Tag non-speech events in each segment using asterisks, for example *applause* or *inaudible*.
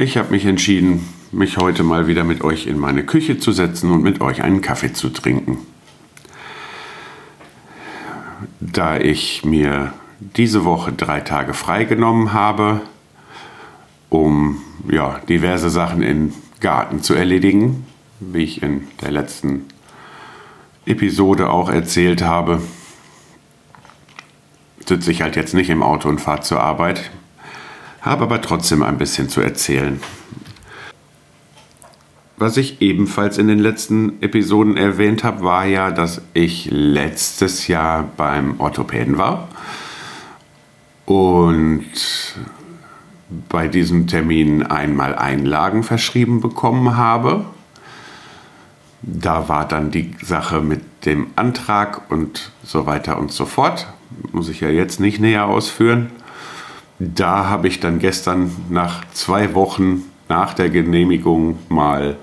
Ich habe mich entschieden, mich heute mal wieder mit euch in meine Küche zu setzen und mit euch einen Kaffee zu trinken. Da ich mir diese Woche drei Tage freigenommen habe, um ja, diverse Sachen im Garten zu erledigen, wie ich in der letzten Episode auch erzählt habe, sitze ich halt jetzt nicht im Auto und fahre zur Arbeit, habe aber trotzdem ein bisschen zu erzählen. Was ich ebenfalls in den letzten Episoden erwähnt habe, war ja, dass ich letztes Jahr beim Orthopäden war und bei diesem Termin einmal Einlagen verschrieben bekommen habe. Da war dann die Sache mit dem Antrag und so weiter und so fort. Muss ich ja jetzt nicht näher ausführen. Da habe ich dann gestern nach zwei Wochen nach der Genehmigung mal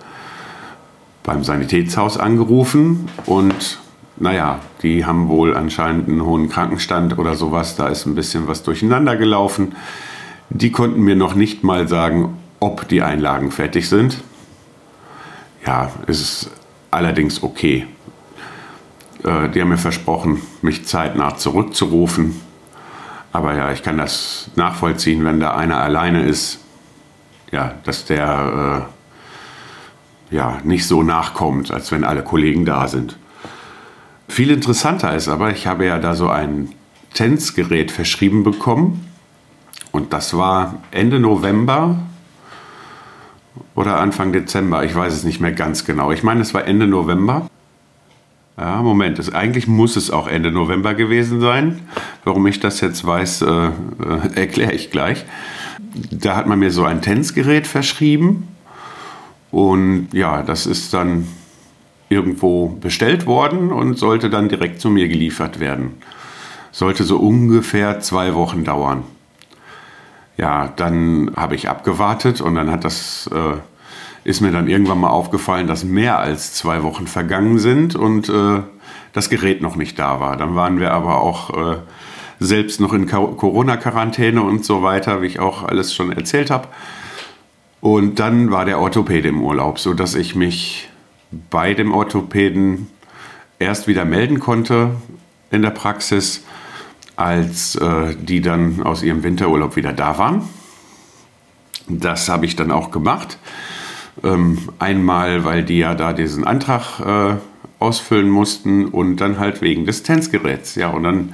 beim Sanitätshaus angerufen und naja, die haben wohl anscheinend einen hohen Krankenstand oder sowas. Da ist ein bisschen was durcheinander gelaufen. Die konnten mir noch nicht mal sagen, ob die Einlagen fertig sind. Ja, ist allerdings okay. Äh, die haben mir versprochen, mich zeitnah zurückzurufen. Aber ja, ich kann das nachvollziehen, wenn da einer alleine ist, ja, dass der äh, ja, nicht so nachkommt, als wenn alle Kollegen da sind. Viel interessanter ist aber, ich habe ja da so ein Tänzgerät verschrieben bekommen. Und das war Ende November oder Anfang Dezember. Ich weiß es nicht mehr ganz genau. Ich meine, es war Ende November. Ja, Moment, es, eigentlich muss es auch Ende November gewesen sein. Warum ich das jetzt weiß, äh, äh, erkläre ich gleich. Da hat man mir so ein Tänzgerät verschrieben. Und ja, das ist dann irgendwo bestellt worden und sollte dann direkt zu mir geliefert werden. Sollte so ungefähr zwei Wochen dauern. Ja, dann habe ich abgewartet und dann hat das, äh, ist mir dann irgendwann mal aufgefallen, dass mehr als zwei Wochen vergangen sind und äh, das Gerät noch nicht da war. Dann waren wir aber auch äh, selbst noch in Corona-Quarantäne und so weiter, wie ich auch alles schon erzählt habe. Und dann war der Orthopäde im Urlaub, sodass ich mich bei dem Orthopäden erst wieder melden konnte in der Praxis, als äh, die dann aus ihrem Winterurlaub wieder da waren. Das habe ich dann auch gemacht. Ähm, einmal, weil die ja da diesen Antrag äh, ausfüllen mussten und dann halt wegen des Tänzgeräts. Ja, und dann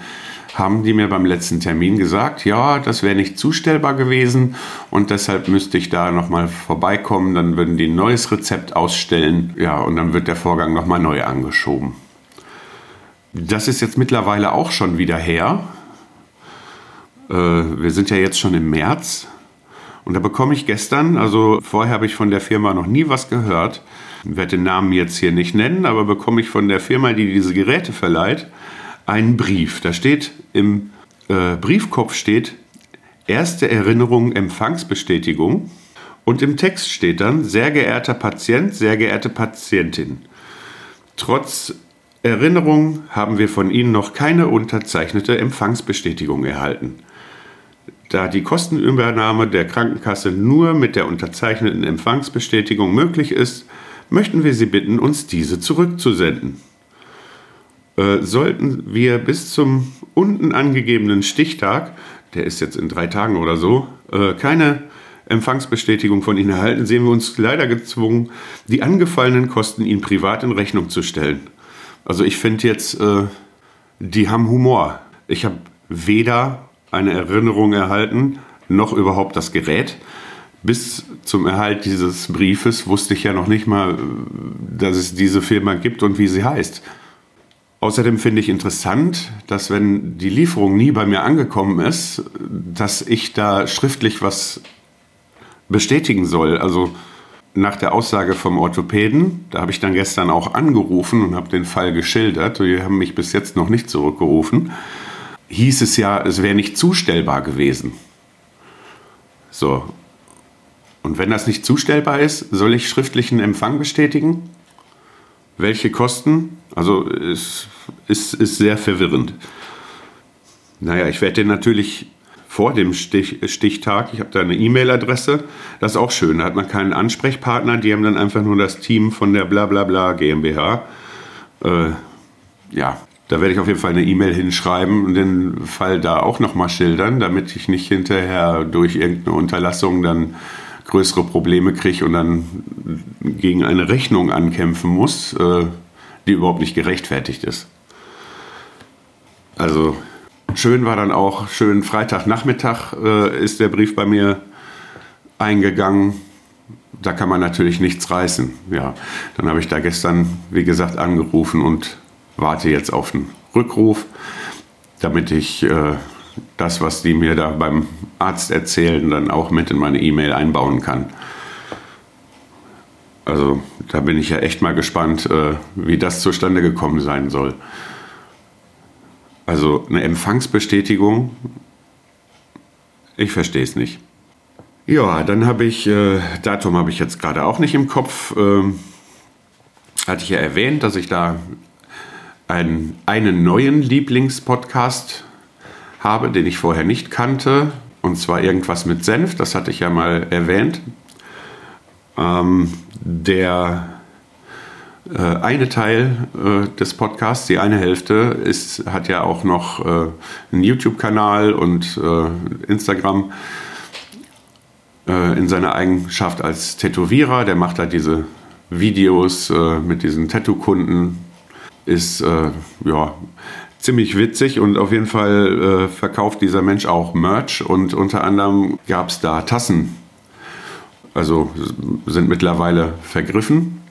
haben die mir beim letzten Termin gesagt, ja, das wäre nicht zustellbar gewesen und deshalb müsste ich da nochmal vorbeikommen, dann würden die ein neues Rezept ausstellen, ja, und dann wird der Vorgang nochmal neu angeschoben. Das ist jetzt mittlerweile auch schon wieder her. Äh, wir sind ja jetzt schon im März und da bekomme ich gestern, also vorher habe ich von der Firma noch nie was gehört, werde den Namen jetzt hier nicht nennen, aber bekomme ich von der Firma, die diese Geräte verleiht, einen Brief. Da steht im äh, Briefkopf steht erste Erinnerung Empfangsbestätigung und im Text steht dann sehr geehrter Patient, sehr geehrte Patientin. Trotz Erinnerung haben wir von Ihnen noch keine unterzeichnete Empfangsbestätigung erhalten. Da die Kostenübernahme der Krankenkasse nur mit der unterzeichneten Empfangsbestätigung möglich ist, möchten wir Sie bitten, uns diese zurückzusenden. Äh, sollten wir bis zum unten angegebenen Stichtag, der ist jetzt in drei Tagen oder so, äh, keine Empfangsbestätigung von Ihnen erhalten, sehen wir uns leider gezwungen, die angefallenen Kosten Ihnen privat in Rechnung zu stellen. Also ich finde jetzt, äh, die haben Humor. Ich habe weder eine Erinnerung erhalten, noch überhaupt das Gerät. Bis zum Erhalt dieses Briefes wusste ich ja noch nicht mal, dass es diese Firma gibt und wie sie heißt. Außerdem finde ich interessant, dass wenn die Lieferung nie bei mir angekommen ist, dass ich da schriftlich was bestätigen soll. Also nach der Aussage vom Orthopäden, da habe ich dann gestern auch angerufen und habe den Fall geschildert. Die haben mich bis jetzt noch nicht zurückgerufen. Hieß es ja, es wäre nicht zustellbar gewesen. So. Und wenn das nicht zustellbar ist, soll ich schriftlichen Empfang bestätigen? Welche Kosten? Also es ist, ist sehr verwirrend. Naja, ich werde den natürlich vor dem Stich, Stichtag, ich habe da eine E-Mail-Adresse, das ist auch schön, da hat man keinen Ansprechpartner, die haben dann einfach nur das Team von der Blablabla GmbH. Äh, ja, da werde ich auf jeden Fall eine E-Mail hinschreiben und den Fall da auch nochmal schildern, damit ich nicht hinterher durch irgendeine Unterlassung dann größere Probleme kriege und dann gegen eine Rechnung ankämpfen muss, äh, die überhaupt nicht gerechtfertigt ist. Also schön war dann auch, schön Freitagnachmittag äh, ist der Brief bei mir eingegangen. Da kann man natürlich nichts reißen. Ja, dann habe ich da gestern, wie gesagt, angerufen und warte jetzt auf einen Rückruf, damit ich äh, das, was die mir da beim Arzt erzählen, dann auch mit in meine E-Mail einbauen kann. Also da bin ich ja echt mal gespannt, äh, wie das zustande gekommen sein soll. Also eine Empfangsbestätigung, ich verstehe es nicht. Ja, dann habe ich, äh, Datum habe ich jetzt gerade auch nicht im Kopf. Ähm, hatte ich ja erwähnt, dass ich da einen, einen neuen Lieblingspodcast habe, den ich vorher nicht kannte. Und zwar irgendwas mit Senf, das hatte ich ja mal erwähnt. Ähm, der äh, eine Teil äh, des Podcasts, die eine Hälfte, ist, hat ja auch noch äh, einen YouTube-Kanal und äh, Instagram äh, in seiner Eigenschaft als Tätowierer. Der macht da diese Videos äh, mit diesen Tattoo-Kunden. Ist ja ziemlich witzig und auf jeden Fall verkauft dieser Mensch auch Merch und unter anderem gab es da Tassen. Also sind mittlerweile vergriffen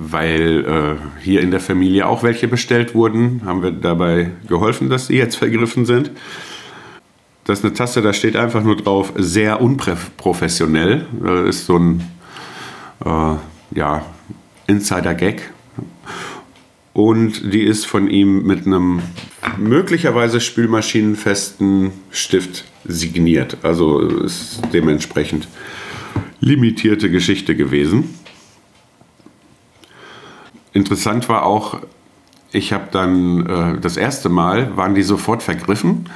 weil äh, hier in der Familie auch welche bestellt wurden, haben wir dabei geholfen, dass sie jetzt vergriffen sind. Das ist eine Tasse, da steht einfach nur drauf, sehr unprofessionell. Das ist so ein äh, ja, Insider-Gag. Und die ist von ihm mit einem möglicherweise spülmaschinenfesten Stift signiert. Also ist dementsprechend limitierte Geschichte gewesen. Interessant war auch, ich habe dann äh, das erste Mal, waren die sofort vergriffen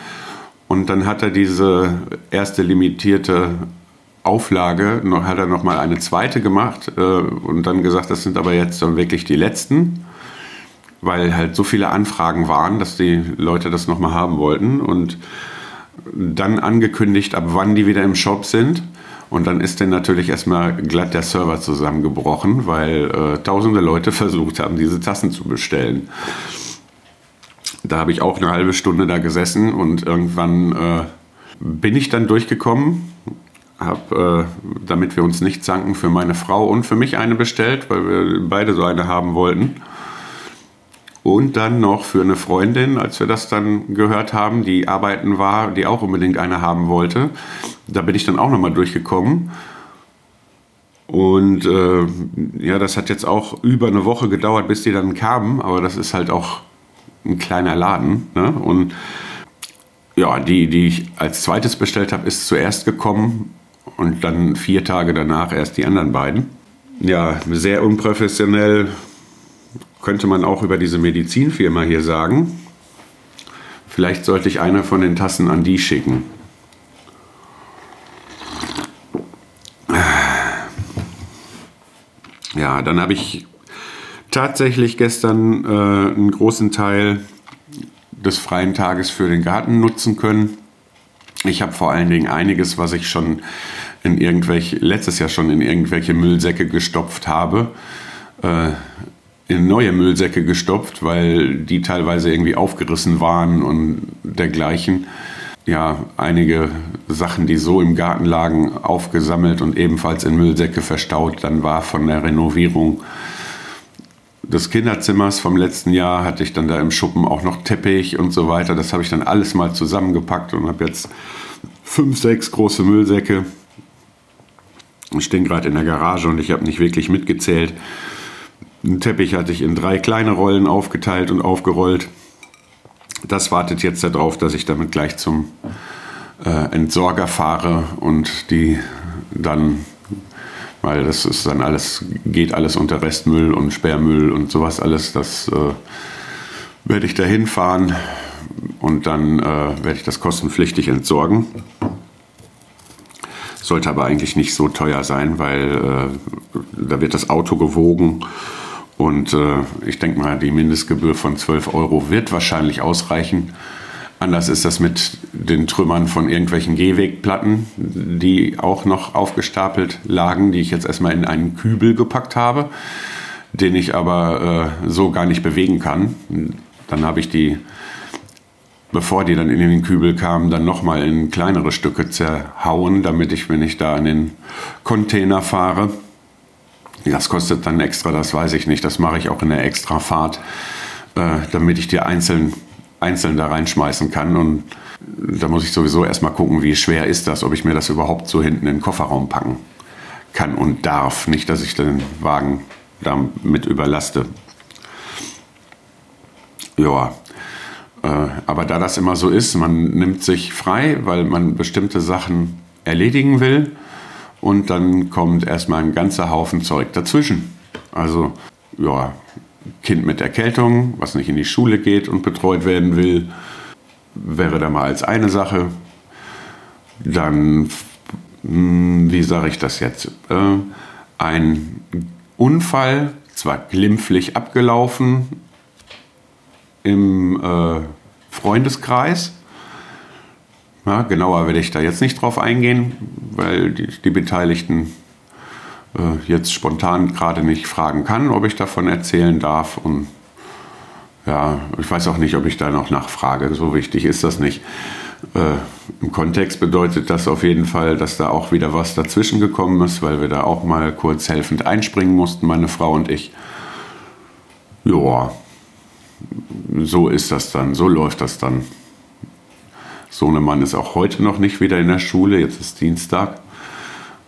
und dann hat er diese erste limitierte Auflage, noch, hat er nochmal eine zweite gemacht äh, und dann gesagt, das sind aber jetzt dann wirklich die letzten, weil halt so viele Anfragen waren, dass die Leute das nochmal haben wollten und dann angekündigt, ab wann die wieder im Shop sind. Und dann ist dann natürlich erstmal glatt der Server zusammengebrochen, weil äh, tausende Leute *laughs* versucht haben, diese Tassen zu bestellen. Da habe ich auch eine halbe Stunde da gesessen und irgendwann äh, bin ich dann durchgekommen, habe, äh, damit wir uns nicht zanken, für meine Frau und für mich eine bestellt, weil wir beide so eine haben wollten. Und dann noch für eine Freundin, als wir das dann gehört haben, die arbeiten war, die auch unbedingt eine haben wollte. Da bin ich dann auch nochmal durchgekommen. Und äh, ja, das hat jetzt auch über eine Woche gedauert, bis die dann kamen. Aber das ist halt auch ein kleiner Laden. Ne? Und ja, die, die ich als zweites bestellt habe, ist zuerst gekommen und dann vier Tage danach erst die anderen beiden. Ja, sehr unprofessionell, könnte man auch über diese Medizinfirma hier sagen. Vielleicht sollte ich eine von den Tassen an die schicken. Ja, dann habe ich tatsächlich gestern äh, einen großen Teil des freien Tages für den Garten nutzen können. Ich habe vor allen Dingen einiges, was ich schon in irgendwelche, letztes Jahr schon in irgendwelche Müllsäcke gestopft habe, äh, in neue Müllsäcke gestopft, weil die teilweise irgendwie aufgerissen waren und dergleichen. Ja, einige Sachen, die so im Garten lagen, aufgesammelt und ebenfalls in Müllsäcke verstaut. Dann war von der Renovierung des Kinderzimmers vom letzten Jahr hatte ich dann da im Schuppen auch noch Teppich und so weiter. Das habe ich dann alles mal zusammengepackt und habe jetzt fünf, sechs große Müllsäcke. Ich stehe gerade in der Garage und ich habe nicht wirklich mitgezählt. Den Teppich hatte ich in drei kleine Rollen aufgeteilt und aufgerollt. Das wartet jetzt darauf, dass ich damit gleich zum äh, Entsorger fahre und die dann, weil das ist dann alles, geht alles unter Restmüll und Sperrmüll und sowas alles, das äh, werde ich dahin fahren und dann äh, werde ich das kostenpflichtig entsorgen. Sollte aber eigentlich nicht so teuer sein, weil äh, da wird das Auto gewogen und äh, ich denke mal, die Mindestgebühr von 12 Euro wird wahrscheinlich ausreichen. Anders ist das mit den Trümmern von irgendwelchen Gehwegplatten, die auch noch aufgestapelt lagen, die ich jetzt erstmal in einen Kübel gepackt habe, den ich aber äh, so gar nicht bewegen kann. Dann habe ich die, bevor die dann in den Kübel kamen, dann nochmal in kleinere Stücke zerhauen, damit ich, wenn ich da an den Container fahre, das kostet dann extra, das weiß ich nicht. Das mache ich auch in der Extrafahrt, äh, damit ich die einzeln, einzeln da reinschmeißen kann. Und da muss ich sowieso erstmal gucken, wie schwer ist das, ob ich mir das überhaupt so hinten in den Kofferraum packen kann und darf. Nicht, dass ich den Wagen damit überlaste. Ja, äh, aber da das immer so ist, man nimmt sich frei, weil man bestimmte Sachen erledigen will und dann kommt erstmal ein ganzer Haufen Zeug dazwischen. Also, ja, Kind mit Erkältung, was nicht in die Schule geht und betreut werden will, wäre da mal als eine Sache. Dann, hm, wie sage ich das jetzt? Äh, ein Unfall, zwar glimpflich abgelaufen im äh, Freundeskreis, ja, genauer werde ich da jetzt nicht drauf eingehen, weil die, die Beteiligten jetzt spontan gerade nicht fragen kann, ob ich davon erzählen darf. Und ja, ich weiß auch nicht, ob ich da noch nachfrage. So wichtig ist das nicht. Äh, Im Kontext bedeutet das auf jeden Fall, dass da auch wieder was dazwischen gekommen ist, weil wir da auch mal kurz helfend einspringen mussten, meine Frau und ich. Ja, so ist das dann, so läuft das dann. Sohnemann ist auch heute noch nicht wieder in der Schule, jetzt ist Dienstag.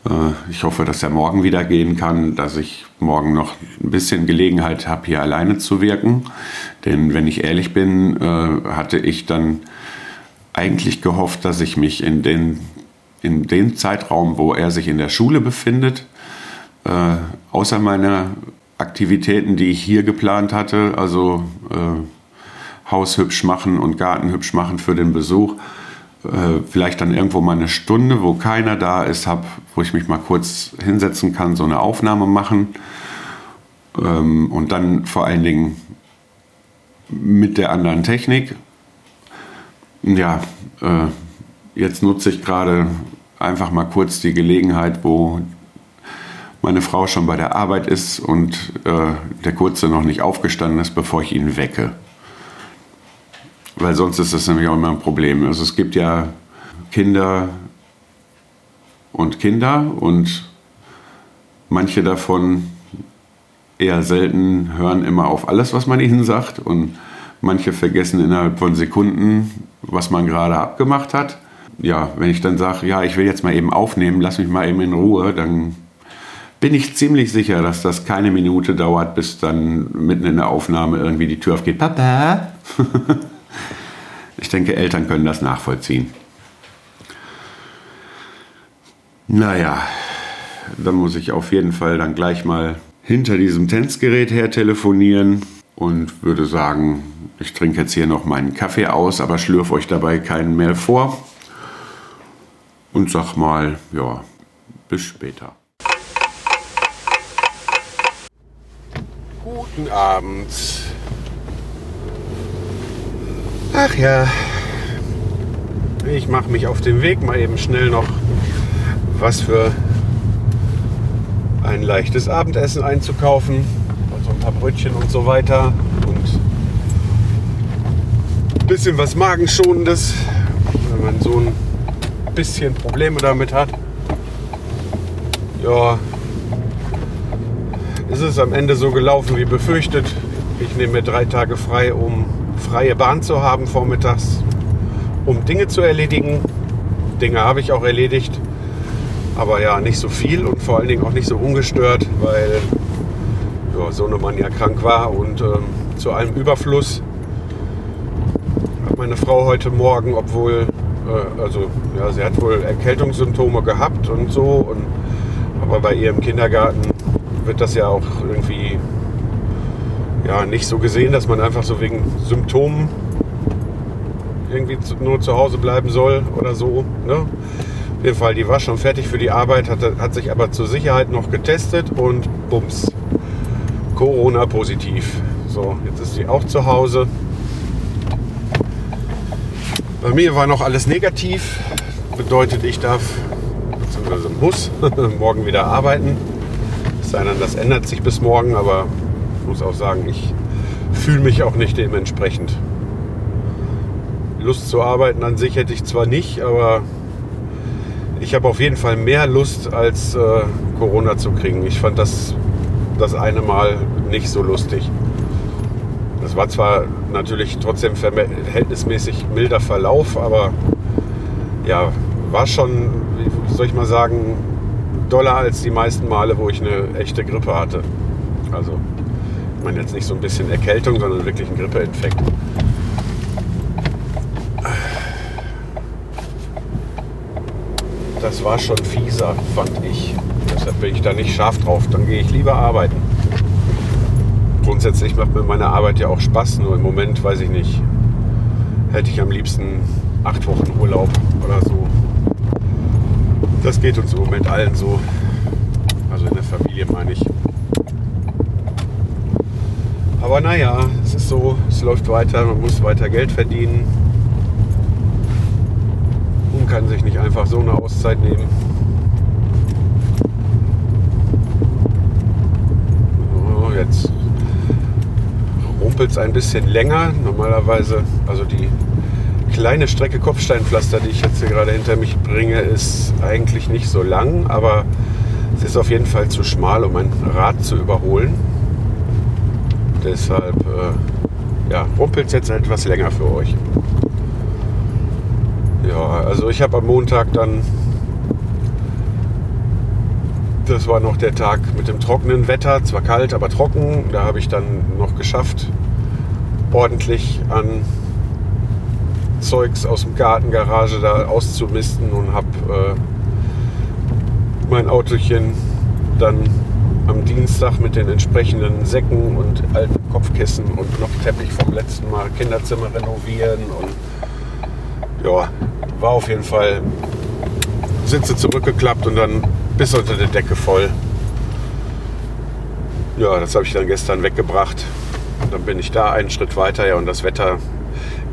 Äh, ich hoffe, dass er morgen wieder gehen kann, dass ich morgen noch ein bisschen Gelegenheit habe, hier alleine zu wirken. Denn wenn ich ehrlich bin, äh, hatte ich dann eigentlich gehofft, dass ich mich in den, in den Zeitraum, wo er sich in der Schule befindet, äh, außer meiner Aktivitäten, die ich hier geplant hatte, also Haus hübsch machen und Garten hübsch machen für den Besuch. Äh, vielleicht dann irgendwo mal eine Stunde, wo keiner da ist, hab, wo ich mich mal kurz hinsetzen kann, so eine Aufnahme machen. Ähm, und dann vor allen Dingen mit der anderen Technik. Ja, äh, jetzt nutze ich gerade einfach mal kurz die Gelegenheit, wo meine Frau schon bei der Arbeit ist und äh, der Kurze noch nicht aufgestanden ist, bevor ich ihn wecke. Weil sonst ist das nämlich auch immer ein Problem. Also es gibt ja Kinder und Kinder und manche davon eher selten hören immer auf alles, was man ihnen sagt und manche vergessen innerhalb von Sekunden, was man gerade abgemacht hat. Ja, wenn ich dann sage, ja, ich will jetzt mal eben aufnehmen, lass mich mal eben in Ruhe, dann bin ich ziemlich sicher, dass das keine Minute dauert, bis dann mitten in der Aufnahme irgendwie die Tür aufgeht. Papa! *laughs* Ich denke, Eltern können das nachvollziehen. Naja, dann muss ich auf jeden Fall dann gleich mal hinter diesem Tänzgerät her telefonieren und würde sagen, ich trinke jetzt hier noch meinen Kaffee aus, aber schlürfe euch dabei keinen mehr vor. Und sag mal, ja, bis später. Guten Abend. Ach ja, ich mache mich auf den Weg, mal eben schnell noch was für ein leichtes Abendessen einzukaufen. Also ein paar Brötchen und so weiter. Und ein bisschen was Magenschonendes, wenn man so ein bisschen Probleme damit hat. Ja, ist es am Ende so gelaufen wie befürchtet. Ich nehme mir drei Tage frei, um freie Bahn zu haben vormittags, um Dinge zu erledigen. Dinge habe ich auch erledigt, aber ja, nicht so viel und vor allen Dingen auch nicht so ungestört, weil ja, Sohnemann ja krank war und ähm, zu allem Überfluss hat meine Frau heute Morgen, obwohl, äh, also ja, sie hat wohl Erkältungssymptome gehabt und so, und, aber bei ihr im Kindergarten wird das ja auch irgendwie ja, nicht so gesehen, dass man einfach so wegen Symptomen irgendwie nur zu Hause bleiben soll oder so. Ne? Auf jeden Fall, die war schon fertig für die Arbeit, hat, hat sich aber zur Sicherheit noch getestet und bums, Corona positiv. So, jetzt ist sie auch zu Hause. Bei mir war noch alles negativ. Bedeutet, ich darf bzw. muss *laughs* morgen wieder arbeiten. Es sei denn, das ändert sich bis morgen, aber muss auch sagen, ich fühle mich auch nicht dementsprechend. Lust zu arbeiten an sich hätte ich zwar nicht, aber ich habe auf jeden Fall mehr Lust als äh, Corona zu kriegen. Ich fand das das eine Mal nicht so lustig. Das war zwar natürlich trotzdem verhältnismäßig milder Verlauf, aber ja, war schon, wie soll ich mal sagen, doller als die meisten Male, wo ich eine echte Grippe hatte. Also, meine jetzt nicht so ein bisschen Erkältung, sondern wirklich ein Grippeinfekt. Das war schon fieser, fand ich. Deshalb bin ich da nicht scharf drauf. Dann gehe ich lieber arbeiten. Grundsätzlich macht mir meine Arbeit ja auch Spaß, nur im Moment weiß ich nicht. Hätte ich am liebsten acht Wochen Urlaub oder so. Das geht uns im Moment allen so. Aber naja, es ist so, es läuft weiter, man muss weiter Geld verdienen. Und kann sich nicht einfach so eine Auszeit nehmen. So, jetzt rumpelt es ein bisschen länger. Normalerweise, also die kleine Strecke Kopfsteinpflaster, die ich jetzt hier gerade hinter mich bringe, ist eigentlich nicht so lang, aber es ist auf jeden Fall zu schmal, um ein Rad zu überholen. Deshalb äh, ja, rumpelt es jetzt etwas länger für euch. Ja, also ich habe am Montag dann, das war noch der Tag mit dem trockenen Wetter, zwar kalt, aber trocken. Da habe ich dann noch geschafft, ordentlich an Zeugs aus dem Gartengarage da auszumisten und habe äh, mein Autochen dann am Dienstag mit den entsprechenden Säcken und alten Kopfkissen und noch Teppich vom letzten Mal Kinderzimmer renovieren und ja, war auf jeden Fall Sitze zurückgeklappt und dann bis unter der Decke voll. Ja, das habe ich dann gestern weggebracht. Und dann bin ich da einen Schritt weiter. Ja, und das Wetter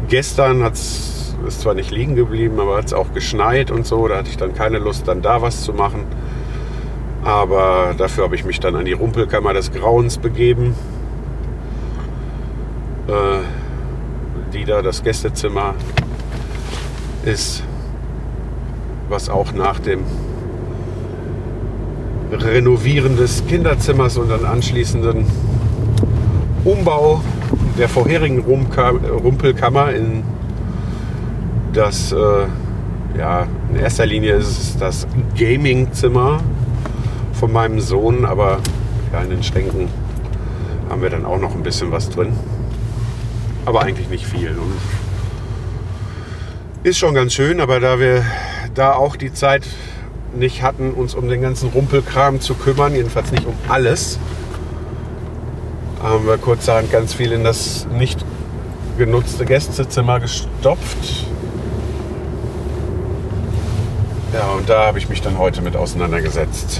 gestern hat es zwar nicht liegen geblieben, aber hat es auch geschneit und so. Da hatte ich dann keine Lust, dann da was zu machen. Aber dafür habe ich mich dann an die Rumpelkammer des Grauens begeben. Äh, die da, das Gästezimmer, ist, was auch nach dem Renovieren des Kinderzimmers und dann anschließenden Umbau der vorherigen Rumpelkammer in das, äh, ja, in erster Linie ist es das Gamingzimmer von meinem Sohn, aber ja, in den Schränken haben wir dann auch noch ein bisschen was drin. Aber eigentlich nicht viel. Und ist schon ganz schön, aber da wir da auch die Zeit nicht hatten, uns um den ganzen Rumpelkram zu kümmern, jedenfalls nicht um alles, haben wir kurzerhand ganz viel in das nicht genutzte Gästezimmer gestopft. Ja, und da habe ich mich dann heute mit auseinandergesetzt.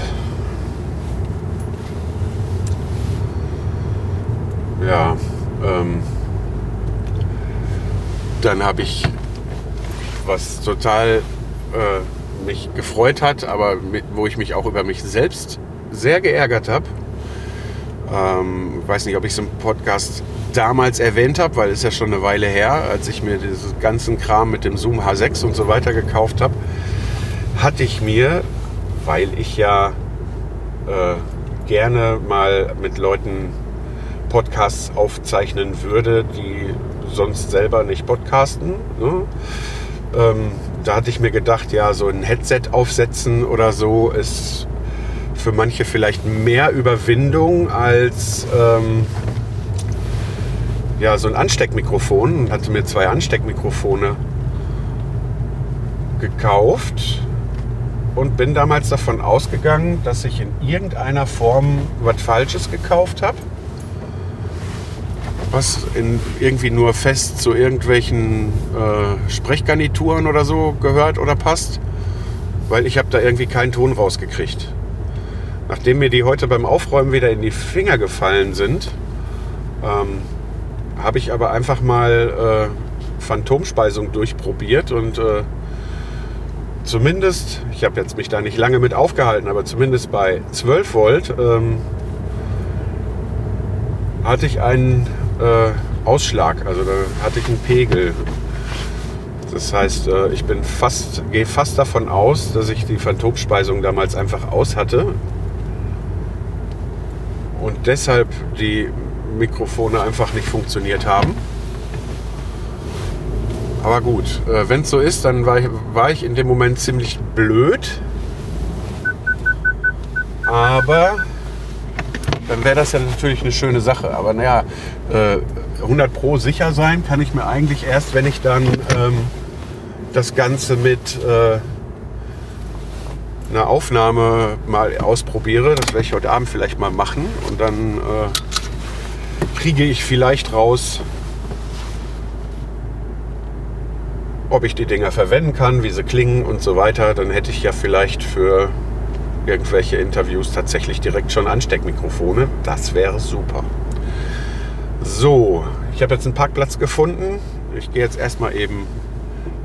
Ja, ähm, dann habe ich, was total äh, mich gefreut hat, aber mit, wo ich mich auch über mich selbst sehr geärgert habe. Ähm, weiß nicht, ob ich es im Podcast damals erwähnt habe, weil es ja schon eine Weile her, als ich mir diesen ganzen Kram mit dem Zoom H6 und so weiter gekauft habe, hatte ich mir, weil ich ja äh, gerne mal mit Leuten Podcasts aufzeichnen würde, die sonst selber nicht podcasten. Ne? Ähm, da hatte ich mir gedacht, ja, so ein Headset aufsetzen oder so ist für manche vielleicht mehr Überwindung als ähm, ja, so ein Ansteckmikrofon und hatte mir zwei Ansteckmikrofone gekauft und bin damals davon ausgegangen, dass ich in irgendeiner Form was Falsches gekauft habe. Was in irgendwie nur fest zu irgendwelchen äh, Sprechgarnituren oder so gehört oder passt. Weil ich habe da irgendwie keinen Ton rausgekriegt. Nachdem mir die heute beim Aufräumen wieder in die Finger gefallen sind, ähm, habe ich aber einfach mal äh, Phantomspeisung durchprobiert und äh, zumindest, ich habe jetzt mich da nicht lange mit aufgehalten, aber zumindest bei 12 Volt ähm, hatte ich einen äh, Ausschlag, also da hatte ich einen Pegel. Das heißt, äh, ich bin fast, gehe fast davon aus, dass ich die Phantomspeisung damals einfach aus hatte und deshalb die Mikrofone einfach nicht funktioniert haben. Aber gut, äh, wenn es so ist, dann war ich, war ich in dem Moment ziemlich blöd. Aber dann wäre das ja natürlich eine schöne Sache. Aber naja, äh, 100 Pro sicher sein kann ich mir eigentlich erst, wenn ich dann ähm, das Ganze mit äh, einer Aufnahme mal ausprobiere. Das werde ich heute Abend vielleicht mal machen. Und dann äh, kriege ich vielleicht raus, ob ich die Dinger verwenden kann, wie sie klingen und so weiter, dann hätte ich ja vielleicht für irgendwelche Interviews tatsächlich direkt schon Ansteckmikrofone. Das wäre super. So, ich habe jetzt einen Parkplatz gefunden. Ich gehe jetzt erstmal eben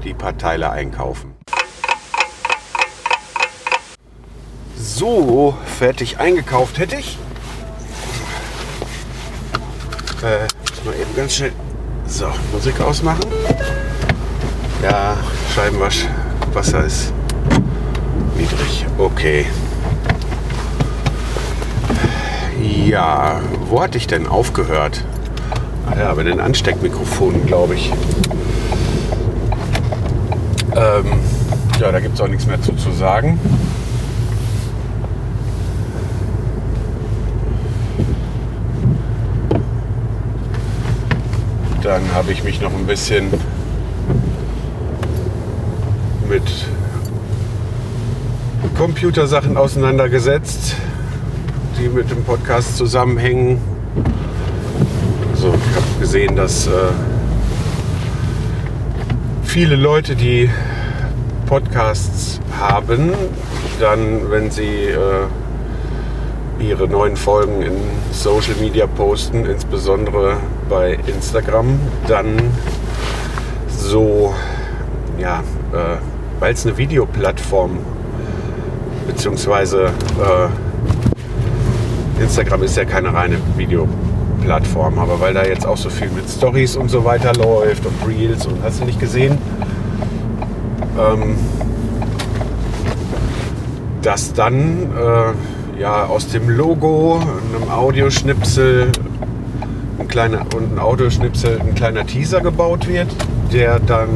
die paar Teile einkaufen. So, fertig eingekauft hätte ich. Äh, mal eben ganz schnell. So, Musik ausmachen. Ja, Scheibenwasch, Wasser ist niedrig. Okay. Ja, wo hatte ich denn aufgehört? Ah ja, bei den Ansteckmikrofonen, glaube ich. Ähm, ja, da gibt es auch nichts mehr zu, zu sagen. Dann habe ich mich noch ein bisschen mit Computersachen auseinandergesetzt, die mit dem Podcast zusammenhängen. Gesehen, dass äh, viele Leute, die Podcasts haben, dann, wenn sie äh, ihre neuen Folgen in Social Media posten, insbesondere bei Instagram, dann so, ja, äh, weil es eine Videoplattform beziehungsweise äh, Instagram ist ja keine reine Videoplattform, aber weil da jetzt auch so viel mit Stories und so weiter läuft und Reels und hast du nicht gesehen, ähm, dass dann äh, ja aus dem Logo, einem Audioschnipsel ein kleiner und ein Audioschnipsel ein kleiner Teaser gebaut wird, der dann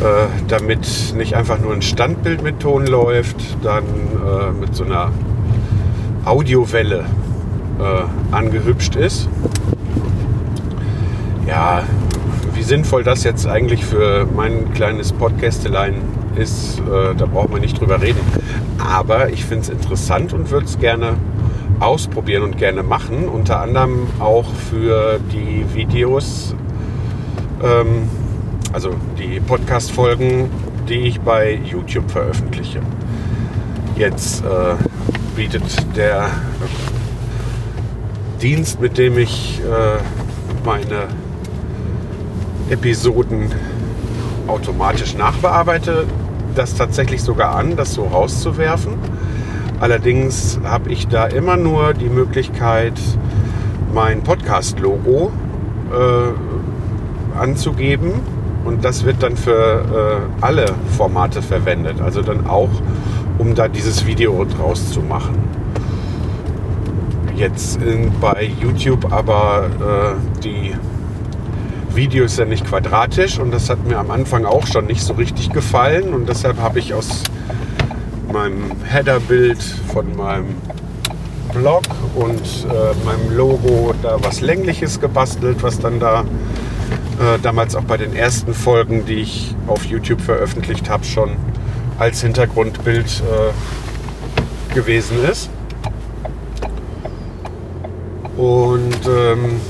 äh, damit nicht einfach nur ein Standbild mit Ton läuft, dann äh, mit so einer Audiowelle äh, angehübscht ist. Ja, wie sinnvoll das jetzt eigentlich für mein kleines Podcastelein ist, äh, da braucht man nicht drüber reden. Aber ich finde es interessant und würde es gerne ausprobieren und gerne machen. Unter anderem auch für die Videos. Ähm, also die Podcast-Folgen, die ich bei YouTube veröffentliche. Jetzt äh, bietet der Dienst, mit dem ich äh, meine Episoden automatisch nachbearbeite, das tatsächlich sogar an, das so rauszuwerfen. Allerdings habe ich da immer nur die Möglichkeit, mein Podcast-Logo äh, anzugeben und das wird dann für äh, alle Formate verwendet. Also dann auch, um da dieses Video draus zu machen. Jetzt bei YouTube aber äh, die Videos sind nicht quadratisch und das hat mir am Anfang auch schon nicht so richtig gefallen und deshalb habe ich aus meinem Header-Bild von meinem Blog und äh, meinem Logo da was längliches gebastelt, was dann da äh, damals auch bei den ersten Folgen, die ich auf YouTube veröffentlicht habe, schon als Hintergrundbild äh, gewesen ist. Und ähm,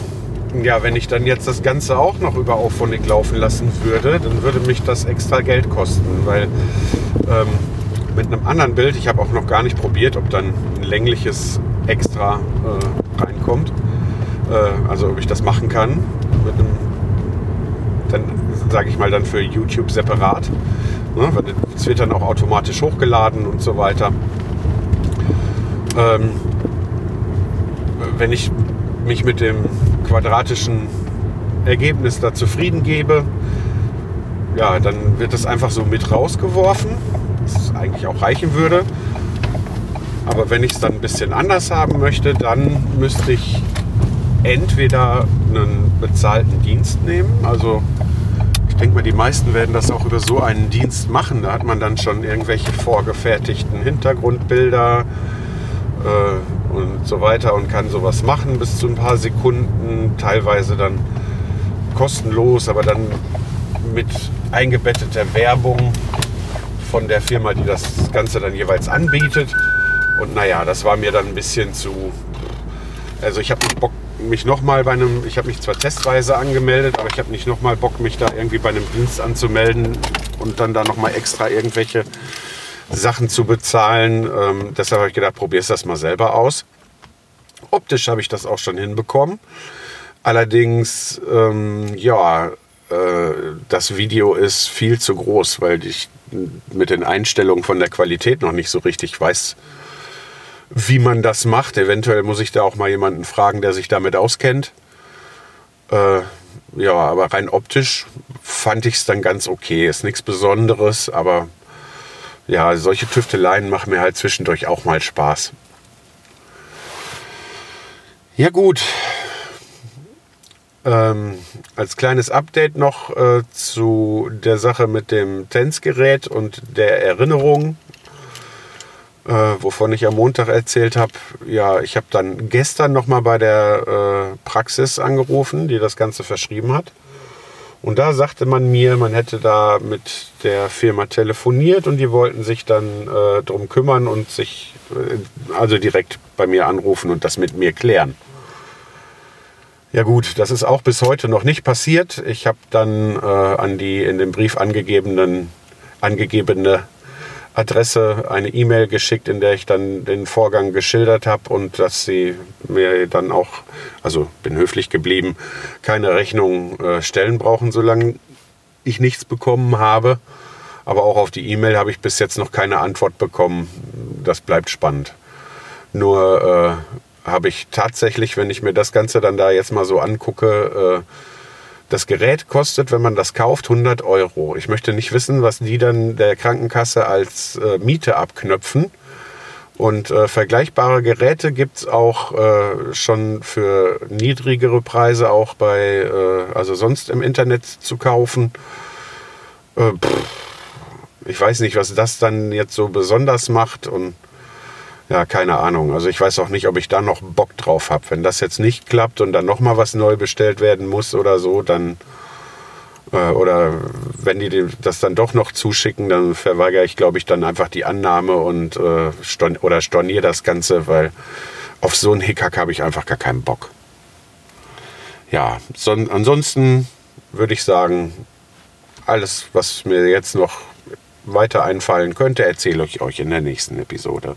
ja, wenn ich dann jetzt das Ganze auch noch über Auphonic laufen lassen würde, dann würde mich das extra Geld kosten, weil ähm, mit einem anderen Bild, ich habe auch noch gar nicht probiert, ob dann ein längliches extra äh, reinkommt, äh, also ob ich das machen kann, mit einem, dann sage ich mal dann für YouTube separat, ne, es wird dann auch automatisch hochgeladen und so weiter. Ähm, wenn ich mich mit dem quadratischen Ergebnis da zufrieden gebe, ja, dann wird das einfach so mit rausgeworfen, was eigentlich auch reichen würde. Aber wenn ich es dann ein bisschen anders haben möchte, dann müsste ich entweder einen bezahlten Dienst nehmen. Also ich denke mal, die meisten werden das auch über so einen Dienst machen. Da hat man dann schon irgendwelche vorgefertigten Hintergrundbilder, äh, und so weiter und kann sowas machen bis zu ein paar Sekunden, teilweise dann kostenlos, aber dann mit eingebetteter Werbung von der Firma, die das Ganze dann jeweils anbietet. Und naja, das war mir dann ein bisschen zu. Also ich habe nicht Bock, mich nochmal bei einem, ich habe mich zwar testweise angemeldet, aber ich habe nicht nochmal Bock, mich da irgendwie bei einem Dienst anzumelden und dann da nochmal extra irgendwelche Sachen zu bezahlen. Ähm, deshalb habe ich gedacht, probier das mal selber aus. Optisch habe ich das auch schon hinbekommen. Allerdings, ähm, ja, äh, das Video ist viel zu groß, weil ich mit den Einstellungen von der Qualität noch nicht so richtig weiß, wie man das macht. Eventuell muss ich da auch mal jemanden fragen, der sich damit auskennt. Äh, ja, aber rein optisch fand ich es dann ganz okay. Ist nichts Besonderes, aber ja, solche Tüfteleien machen mir halt zwischendurch auch mal Spaß. Ja gut. Ähm, als kleines Update noch äh, zu der Sache mit dem Tänzgerät und der Erinnerung, äh, wovon ich am Montag erzählt habe. Ja, ich habe dann gestern noch mal bei der äh, Praxis angerufen, die das Ganze verschrieben hat. Und da sagte man mir, man hätte da mit der Firma telefoniert und die wollten sich dann äh, drum kümmern und sich äh, also direkt bei mir anrufen und das mit mir klären. Ja gut, das ist auch bis heute noch nicht passiert. Ich habe dann äh, an die in dem Brief angegebenen, angegebene Adresse eine E-Mail geschickt, in der ich dann den Vorgang geschildert habe und dass sie mir dann auch, also bin höflich geblieben, keine Rechnung äh, stellen brauchen, solange ich nichts bekommen habe. Aber auch auf die E-Mail habe ich bis jetzt noch keine Antwort bekommen. Das bleibt spannend. Nur äh, habe ich tatsächlich, wenn ich mir das Ganze dann da jetzt mal so angucke, äh, das Gerät kostet, wenn man das kauft, 100 Euro. Ich möchte nicht wissen, was die dann der Krankenkasse als äh, Miete abknöpfen. Und äh, vergleichbare Geräte gibt es auch äh, schon für niedrigere Preise auch bei, äh, also sonst im Internet zu kaufen. Äh, ich weiß nicht, was das dann jetzt so besonders macht und ja, keine Ahnung. Also ich weiß auch nicht, ob ich da noch Bock drauf habe. Wenn das jetzt nicht klappt und dann nochmal was neu bestellt werden muss oder so, dann äh, oder wenn die das dann doch noch zuschicken, dann verweigere ich, glaube ich, dann einfach die Annahme und äh, storn oder storniere das Ganze, weil auf so einen Hickhack habe ich einfach gar keinen Bock. Ja, so, ansonsten würde ich sagen, alles, was mir jetzt noch weiter einfallen könnte, erzähle ich euch in der nächsten Episode.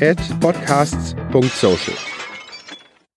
at podcasts.social.